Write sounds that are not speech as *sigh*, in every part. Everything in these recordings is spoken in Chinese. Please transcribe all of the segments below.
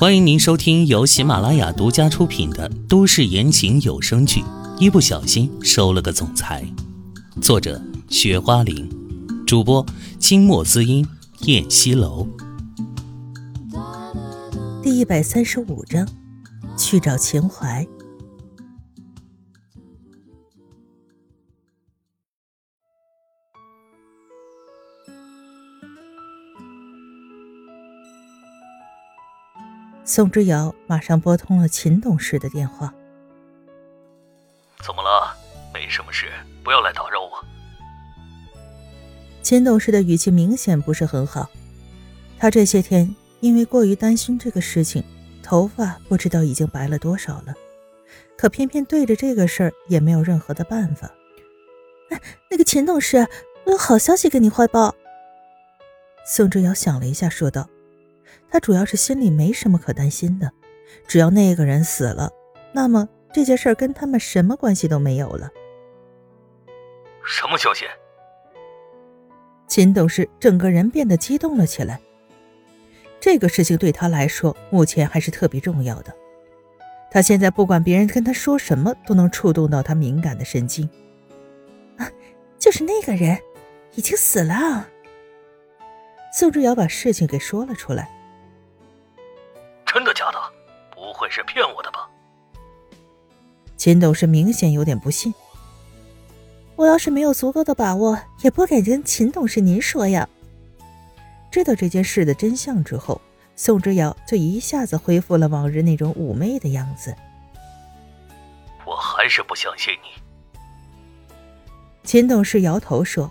欢迎您收听由喜马拉雅独家出品的都市言情有声剧《一不小心收了个总裁》，作者：雪花玲，主播：清墨滋音、燕西楼。第一百三十五章，去找秦淮。宋之遥马上拨通了秦董事的电话。怎么了？没什么事，不要来打扰我。秦董事的语气明显不是很好。他这些天因为过于担心这个事情，头发不知道已经白了多少了。可偏偏对着这个事儿也没有任何的办法。哎，那个秦董事，我有好消息跟你汇报。宋之遥想了一下，说道。他主要是心里没什么可担心的，只要那个人死了，那么这件事跟他们什么关系都没有了。什么消息？秦董事整个人变得激动了起来。这个事情对他来说目前还是特别重要的。他现在不管别人跟他说什么，都能触动到他敏感的神经。啊，就是那个人，已经死了。宋之尧把事情给说了出来。真的假的？不会是骗我的吧？秦董事明显有点不信。我要是没有足够的把握，也不敢跟秦董事您说呀。知道这件事的真相之后，宋之尧就一下子恢复了往日那种妩媚的样子。我还是不相信你。秦董事摇头说：“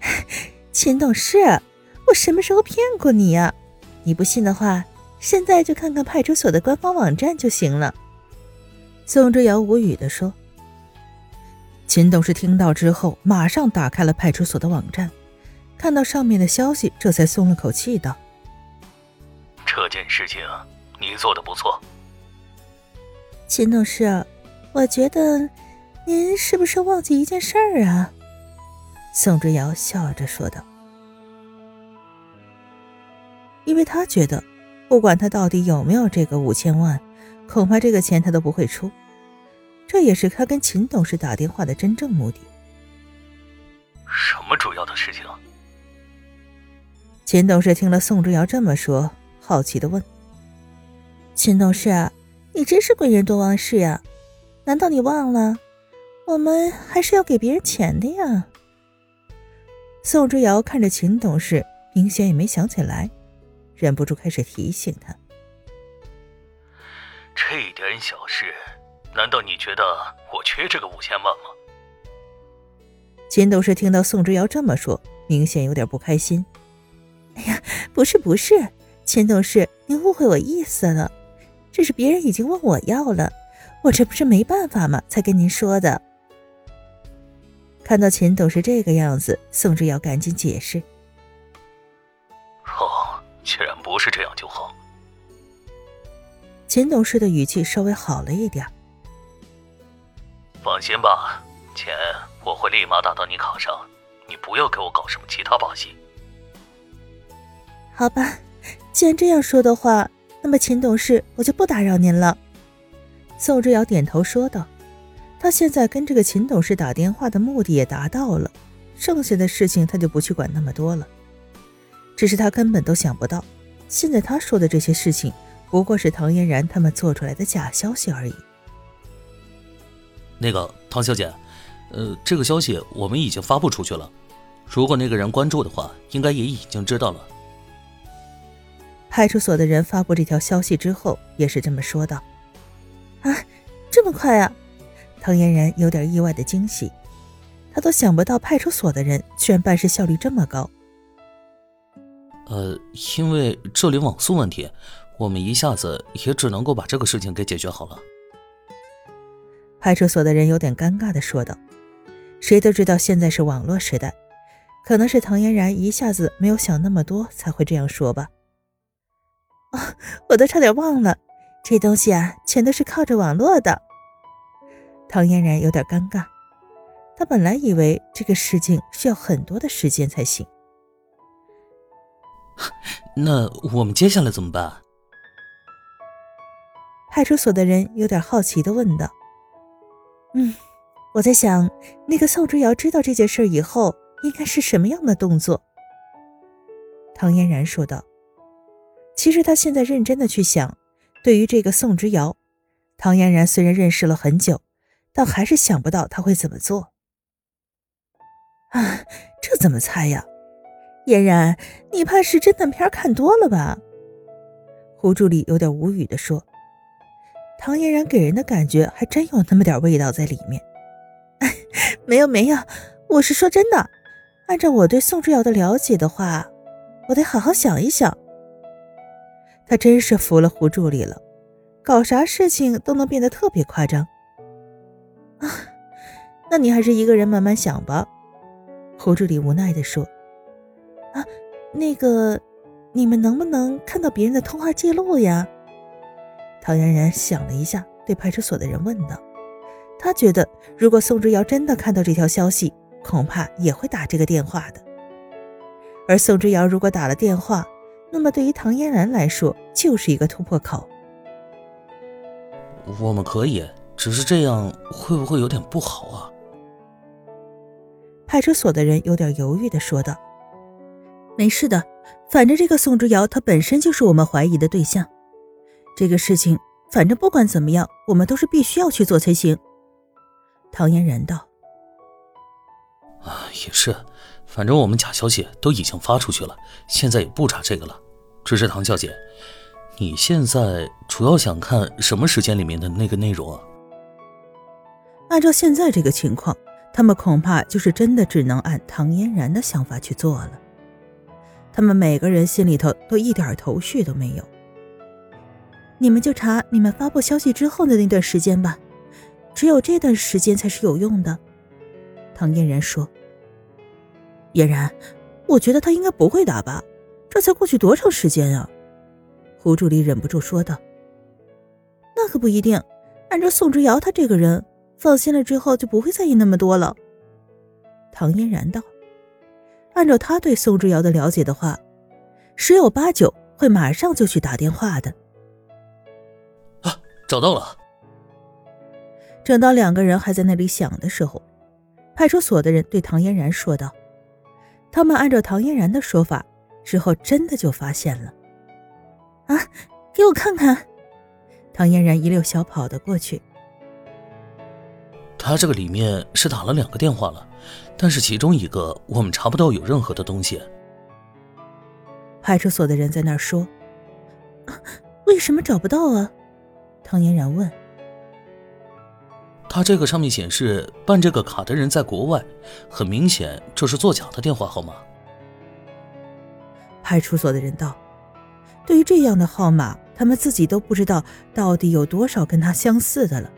*laughs* 秦董事，我什么时候骗过你呀？你不信的话。”现在就看看派出所的官方网站就行了。”宋之遥无语地说。秦董事听到之后，马上打开了派出所的网站，看到上面的消息，这才松了口气，道：“这件事情您做的不错。”秦董事，我觉得您是不是忘记一件事儿啊？”宋之遥笑着说道，因为他觉得。不管他到底有没有这个五千万，恐怕这个钱他都不会出。这也是他跟秦董事打电话的真正目的。什么主要的事情？秦董事听了宋之尧这么说，好奇的问：“秦董事，你真是贵人多忘事呀？难道你忘了，我们还是要给别人钱的呀？”宋之尧看着秦董事，明显也没想起来。忍不住开始提醒他：“这点小事，难道你觉得我缺这个五千万吗？”秦董事听到宋之尧这么说，明显有点不开心。“哎呀，不是不是，秦董事，您误会我意思了。这是别人已经问我要了，我这不是没办法吗？才跟您说的。”看到秦董事这个样子，宋之尧赶紧解释。既然不是这样就好。秦董事的语气稍微好了一点。放心吧，钱我会立马打到你卡上，你不要给我搞什么其他把戏。好吧，既然这样说的话，那么秦董事我就不打扰您了。宋之尧点头说道：“他现在跟这个秦董事打电话的目的也达到了，剩下的事情他就不去管那么多了。”只是他根本都想不到，现在他说的这些事情，不过是唐嫣然他们做出来的假消息而已。那个唐小姐，呃，这个消息我们已经发布出去了，如果那个人关注的话，应该也已经知道了。派出所的人发布这条消息之后，也是这么说道：“啊，这么快啊！”唐嫣然有点意外的惊喜，他都想不到派出所的人居然办事效率这么高。呃，因为这里网速问题，我们一下子也只能够把这个事情给解决好了。派出所的人有点尴尬的说道：“谁都知道现在是网络时代，可能是唐嫣然一下子没有想那么多才会这样说吧。”啊，我都差点忘了，这东西啊，全都是靠着网络的。唐嫣然有点尴尬，她本来以为这个事情需要很多的时间才行。*laughs* 那我们接下来怎么办？派出所的人有点好奇的问道：“嗯，我在想，那个宋之尧知道这件事以后，应该是什么样的动作？”唐嫣然说道：“其实他现在认真的去想，对于这个宋之尧，唐嫣然虽然认识了很久，但还是想不到他会怎么做。*sighs* 啊，这怎么猜呀？嫣然，你怕是侦探片看多了吧？”胡助理有点无语的说。唐嫣然给人的感觉还真有那么点味道在里面。哎 *laughs* 没有没有，我是说真的，按照我对宋之尧的了解的话。我得好好想一想。他真是服了胡助理了，搞啥事情都能变得特别夸张。啊，那你还是一个人慢慢想吧。胡助理无奈地说。啊，那个，你们能不能看到别人的通话记录呀？唐嫣然想了一下，对派出所的人问道。他觉得，如果宋之尧真的看到这条消息，恐怕也会打这个电话的。而宋之尧如果打了电话，那么对于唐嫣然来说就是一个突破口。我们可以，只是这样会不会有点不好啊？派出所的人有点犹豫的说道：“没事的，反正这个宋之尧他本身就是我们怀疑的对象。这个事情，反正不管怎么样，我们都是必须要去做才行。”唐嫣然道：“啊，也是。”反正我们假消息都已经发出去了，现在也不查这个了。只是唐小姐，你现在主要想看什么时间里面的那个内容啊？按照现在这个情况，他们恐怕就是真的只能按唐嫣然的想法去做了。他们每个人心里头都一点头绪都没有。你们就查你们发布消息之后的那段时间吧，只有这段时间才是有用的。唐嫣然说。嫣然，我觉得他应该不会打吧？这才过去多长时间啊？胡助理忍不住说道。那可不一定，按照宋之尧他这个人，放心了之后就不会在意那么多了。唐嫣然道。按照他对宋之尧的了解的话，十有八九会马上就去打电话的。啊，找到了！正当两个人还在那里想的时候，派出所的人对唐嫣然说道。他们按照唐嫣然的说法，之后真的就发现了。啊，给我看看！唐嫣然一溜小跑的过去。他这个里面是打了两个电话了，但是其中一个我们查不到有任何的东西。派出所的人在那儿说：“为什么找不到啊？”唐嫣然问。他这个上面显示办这个卡的人在国外，很明显这是作假的电话号码。派出所的人道：“对于这样的号码，他们自己都不知道到底有多少跟他相似的了。”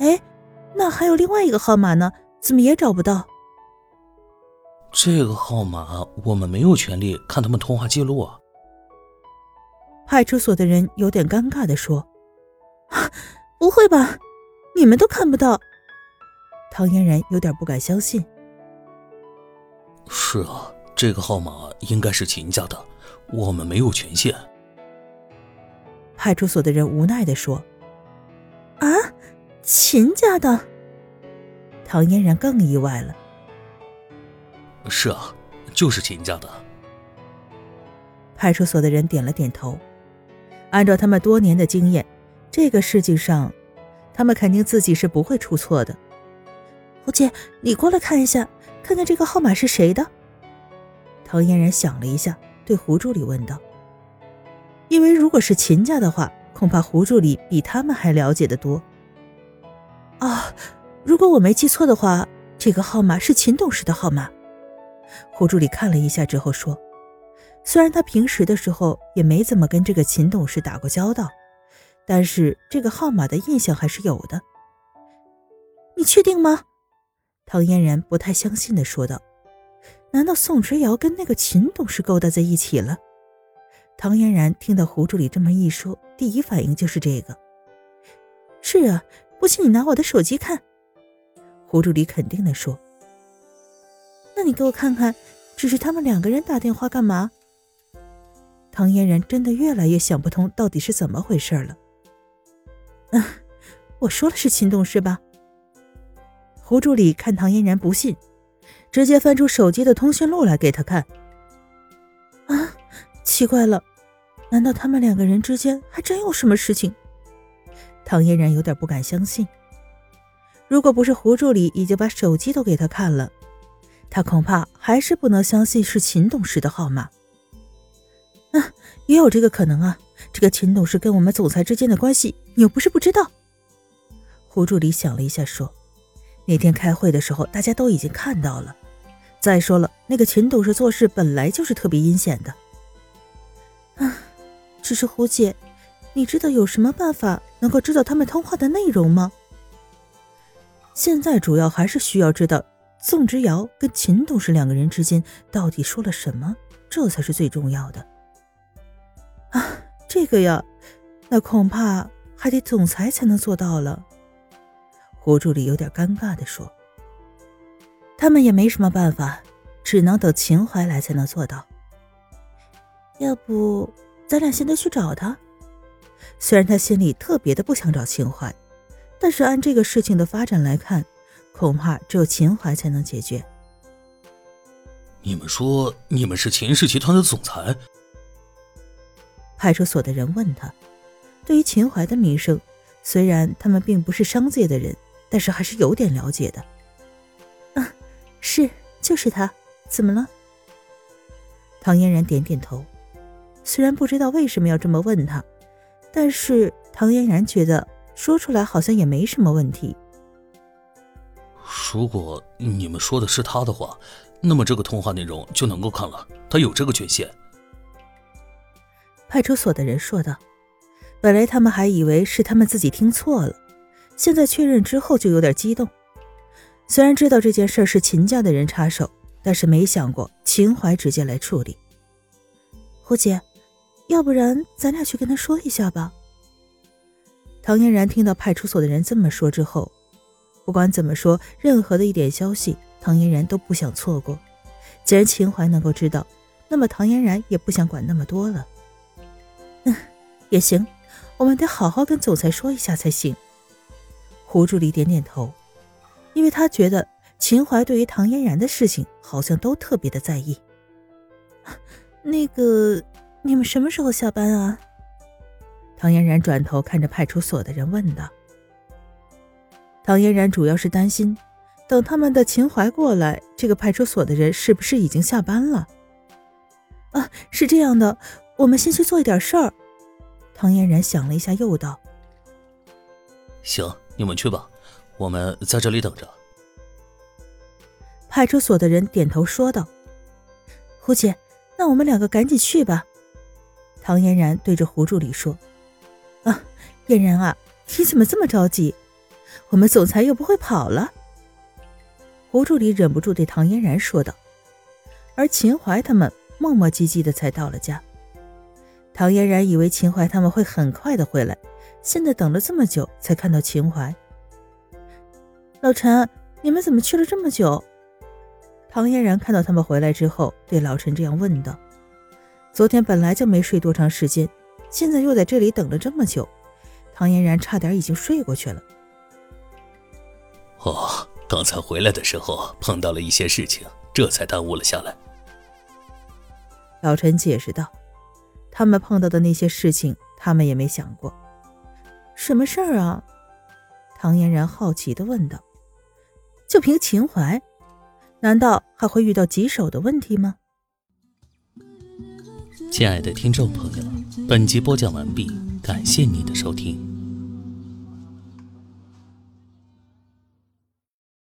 哎，那还有另外一个号码呢？怎么也找不到？这个号码我们没有权利看他们通话记录啊。派出所的人有点尴尬的说：“不会吧？”你们都看不到，唐嫣然有点不敢相信。是啊，这个号码应该是秦家的，我们没有权限。派出所的人无奈的说：“啊，秦家的。”唐嫣然更意外了。是啊，就是秦家的。派出所的人点了点头，按照他们多年的经验，这个事情上。他们肯定自己是不会出错的。胡姐，你过来看一下，看看这个号码是谁的。唐嫣然想了一下，对胡助理问道：“因为如果是秦家的话，恐怕胡助理比他们还了解的多。”啊，如果我没记错的话，这个号码是秦董事的号码。胡助理看了一下之后说：“虽然他平时的时候也没怎么跟这个秦董事打过交道。”但是这个号码的印象还是有的。你确定吗？唐嫣然不太相信的说道。难道宋之尧跟那个秦董事勾搭在一起了？唐嫣然听到胡助理这么一说，第一反应就是这个。是啊，不信你拿我的手机看。胡助理肯定的说。那你给我看看，只是他们两个人打电话干嘛？唐嫣然真的越来越想不通到底是怎么回事了。嗯，我说了是秦董事吧？胡助理看唐嫣然不信，直接翻出手机的通讯录来给他看。啊，奇怪了，难道他们两个人之间还真有什么事情？唐嫣然有点不敢相信。如果不是胡助理已经把手机都给他看了，他恐怕还是不能相信是秦董事的号码。啊，也有这个可能啊！这个秦董事跟我们总裁之间的关系，你又不是不知道。胡助理想了一下，说：“那天开会的时候，大家都已经看到了。再说了，那个秦董事做事本来就是特别阴险的。啊，只是胡姐，你知道有什么办法能够知道他们通话的内容吗？现在主要还是需要知道宋之尧跟秦董事两个人之间到底说了什么，这才是最重要的。啊，这个呀，那恐怕还得总裁才能做到了。”胡助理有点尴尬的说：“他们也没什么办法，只能等秦淮来才能做到。要不，咱俩现在去找他？虽然他心里特别的不想找秦淮，但是按这个事情的发展来看，恐怕只有秦淮才能解决。”你们说，你们是秦氏集团的总裁？派出所的人问他：“对于秦淮的名声，虽然他们并不是商界的人。”但是还是有点了解的。啊，是，就是他。怎么了？唐嫣然点点头。虽然不知道为什么要这么问他，但是唐嫣然觉得说出来好像也没什么问题。如果你们说的是他的话，那么这个通话内容就能够看了。他有这个权限。派出所的人说道。本来他们还以为是他们自己听错了。现在确认之后就有点激动，虽然知道这件事是秦家的人插手，但是没想过秦淮直接来处理。胡姐，要不然咱俩去跟他说一下吧。唐嫣然听到派出所的人这么说之后，不管怎么说，任何的一点消息，唐嫣然都不想错过。既然秦淮能够知道，那么唐嫣然也不想管那么多了。*laughs* 嗯，也行，我们得好好跟总裁说一下才行。胡助理点点头，因为他觉得秦淮对于唐嫣然的事情好像都特别的在意。*laughs* 那个，你们什么时候下班啊？唐嫣然转头看着派出所的人问道。唐嫣然主要是担心，等他们的秦淮过来，这个派出所的人是不是已经下班了？啊，是这样的，我们先去做一点事儿。唐嫣然想了一下，又道：“行。”你们去吧，我们在这里等着。派出所的人点头说道：“胡姐，那我们两个赶紧去吧。”唐嫣然对着胡助理说：“啊，嫣然啊，你怎么这么着急？我们总裁又不会跑了。”胡助理忍不住对唐嫣然说道。而秦淮他们磨磨唧唧的才到了家。唐嫣然以为秦淮他们会很快的回来。现在等了这么久，才看到秦淮。老陈，你们怎么去了这么久？唐嫣然看到他们回来之后，对老陈这样问道。昨天本来就没睡多长时间，现在又在这里等了这么久，唐嫣然差点已经睡过去了。哦，刚才回来的时候碰到了一些事情，这才耽误了下来。老陈解释道：“他们碰到的那些事情，他们也没想过。”什么事儿啊？唐嫣然好奇的问道。就凭秦淮，难道还会遇到棘手的问题吗？亲爱的听众朋友，本集播讲完毕，感谢你的收听。